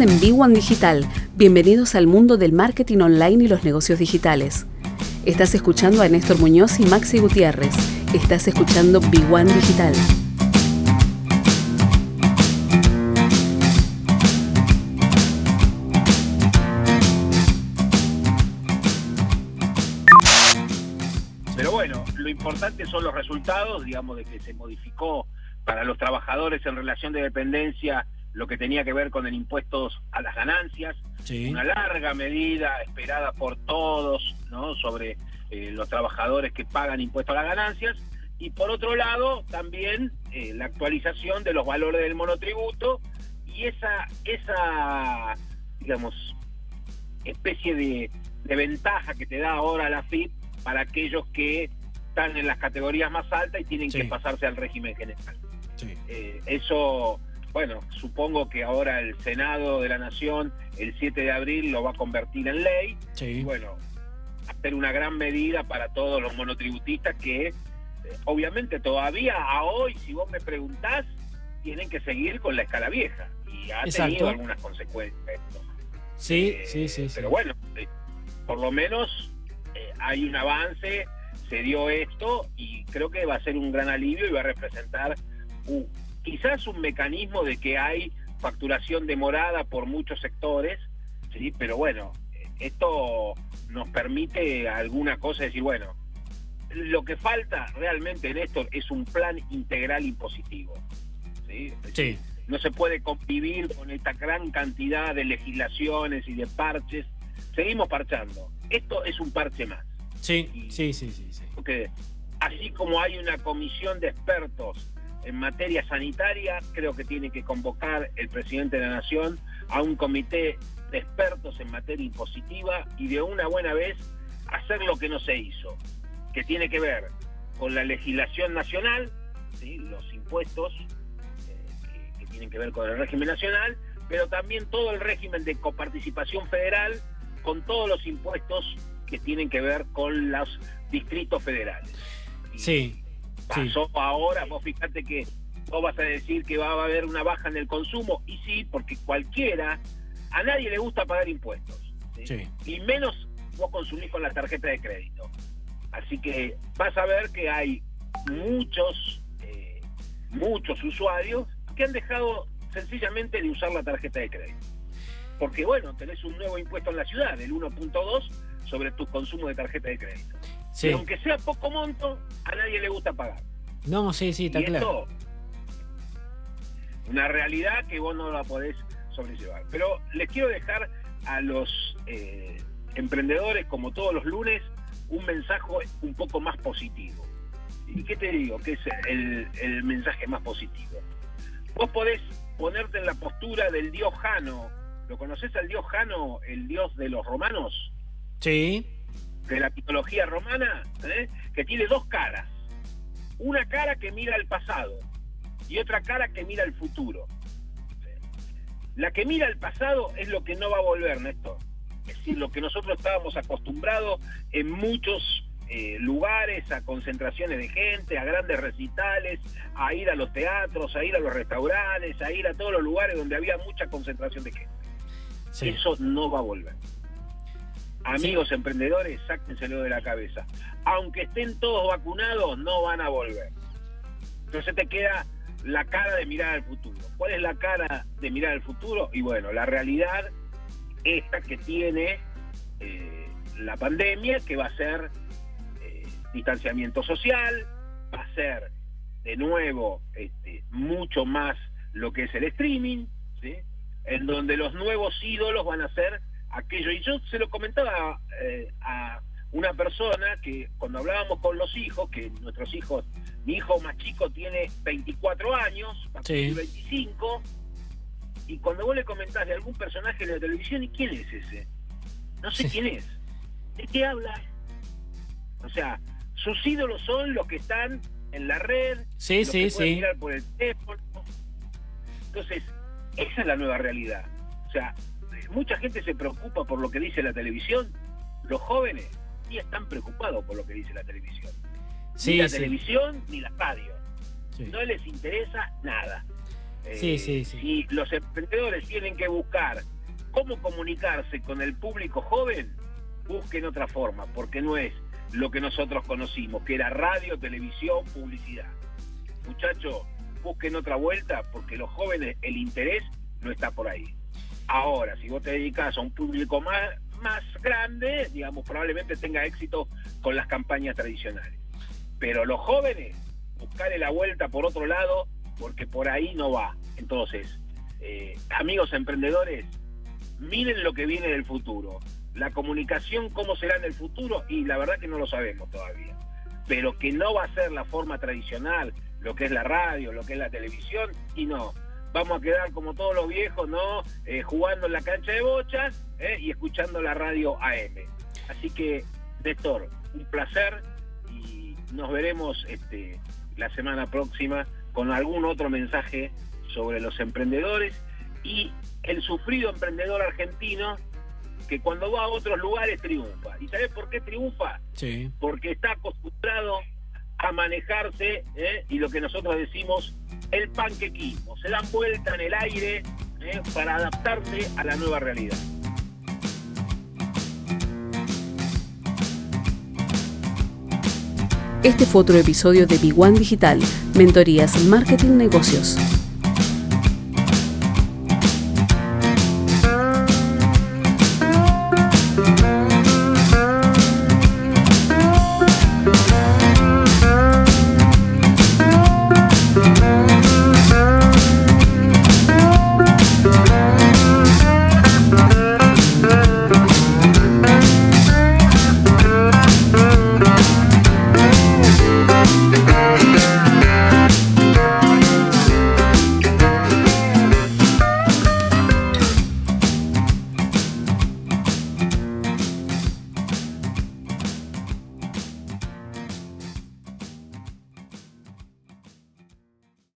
En B1 Digital. Bienvenidos al mundo del marketing online y los negocios digitales. Estás escuchando a Néstor Muñoz y Maxi Gutiérrez. Estás escuchando B1 Digital. Pero bueno, lo importante son los resultados, digamos, de que se modificó para los trabajadores en relación de dependencia lo que tenía que ver con el impuesto a las ganancias, una larga medida esperada por todos, ¿no? Sobre eh, los trabajadores que pagan impuestos a las ganancias, y por otro lado también eh, la actualización de los valores del monotributo y esa, esa digamos, especie de, ventaja que te da ahora la FIP para aquellos que están en las categorías más altas y tienen que pasarse al régimen general. Eh, eso, bueno, supongo que ahora el Senado de la Nación el 7 de abril lo va a convertir en ley. Y bueno, hacer una gran medida para todos los monotributistas que eh, obviamente todavía a hoy, si vos me preguntás, tienen que seguir con la escala vieja. Y ha tenido algunas consecuencias esto. Sí, eh, sí, sí. Pero bueno, por lo menos hay un avance, se dio esto y creo que va a ser un gran alivio y va a representar quizás un mecanismo de que hay facturación demorada por muchos sectores, sí, pero bueno, esto nos permite alguna cosa decir, bueno, lo que falta realmente en esto es un plan integral impositivo. ¿sí? sí. No se puede convivir con esta gran cantidad de legislaciones y de parches. Seguimos parchando. Esto es un parche más. Sí, sí, sí, sí. sí. Porque así como hay una comisión de expertos en materia sanitaria, creo que tiene que convocar el presidente de la Nación a un comité de expertos en materia impositiva y de una buena vez hacer lo que no se hizo, que tiene que ver con la legislación nacional, los impuestos eh, que, tienen que ver con el régimen nacional, pero también todo el régimen de coparticipación federal con todos los impuestos que tienen que ver con los distritos federales. Sí, pasó ahora, vos fíjate que vos vas a decir que va a haber una baja en el consumo, y sí, porque cualquiera, a nadie le gusta pagar impuestos, y menos vos consumís con la tarjeta de crédito. Así que vas a ver que hay muchos, eh, muchos usuarios que han dejado sencillamente de usar la tarjeta de crédito. Porque bueno, tenés un nuevo impuesto en la ciudad, el 1.2, sobre tu consumo de tarjeta de crédito. Y aunque sea poco monto, a nadie le gusta pagar. No, sí, sí, está claro. una realidad que vos no la podés sobrellevar. Pero les quiero dejar a los eh, emprendedores, como todos los lunes, un mensaje un poco más positivo. ¿Y qué te digo? ¿Qué es el, el mensaje más positivo? Vos podés ponerte en la postura del dios Jano. ¿Lo conoces al dios Jano, el dios de los romanos? Sí de la mitología romana, ¿eh? que tiene dos caras. Una cara que mira al pasado y otra cara que mira al futuro. La que mira al pasado es lo que no va a volver, Néstor. Es decir, lo que nosotros estábamos acostumbrados en muchos eh, lugares, a concentraciones de gente, a grandes recitales, a ir a los teatros, a ir a los restaurantes, a ir a todos los lugares donde había mucha concentración de gente. Eso no va a volver. Amigos emprendedores, sáquenselo de la cabeza. Aunque estén todos vacunados, no van a volver. Entonces te queda la cara de mirar al futuro. ¿Cuál es la cara de mirar al futuro? Y bueno, la realidad esta que tiene eh, la pandemia, que va a ser eh, distanciamiento social, va a ser de nuevo este, mucho más lo que es el streaming, en donde los nuevos ídolos van a ser aquello. Y yo se lo comentaba eh, a una persona que cuando hablábamos con los hijos, que nuestros hijos, mi hijo más chico tiene 24 años, sí. 25, y cuando vos le comentás de algún personaje de la televisión, ¿y quién es ese? No sé quién es. ¿De qué habla? O sea, sus ídolos son los que están en la red, sí, los sí, que sí. mirar por el teléfono. Entonces, esa es la nueva realidad. O sea, mucha gente se preocupa por lo que dice la televisión. Los jóvenes sí están preocupados por lo que dice la televisión. ni la televisión ni la radio. No les interesa nada. sí, sí, sí. Si los emprendedores tienen que buscar cómo comunicarse con el público joven, busquen otra forma, porque no es lo que nosotros conocimos, que era radio, televisión, publicidad. Muchachos, busquen otra vuelta, porque los jóvenes, el interés no está por ahí. Ahora, si vos te dedicas a un público más, más grande, digamos, probablemente tenga éxito con las campañas tradicionales. Pero los jóvenes, buscarle la vuelta por otro lado, porque por ahí no va. Entonces, eh, amigos emprendedores, miren lo que viene del futuro. La comunicación, cómo será en el futuro, y la verdad que no lo sabemos todavía. Pero que no va a ser la forma tradicional, lo que es la radio, lo que es la televisión, y no. Vamos a quedar como todos los viejos, ¿no? Eh, jugando en la cancha de bochas eh, y escuchando la radio AM. Así que, Néstor, un placer y nos veremos este, la semana próxima con algún otro mensaje sobre los emprendedores y el sufrido emprendedor argentino que cuando va a otros lugares triunfa. ¿Y sabes por qué triunfa? Sí. Porque está acostumbrado a manejarse ¿eh? y lo que nosotros decimos el panquequismo. Se dan vuelta en el aire ¿eh? para adaptarse a la nueva realidad. Este fue otro episodio de Big One Digital, Mentorías Marketing Negocios.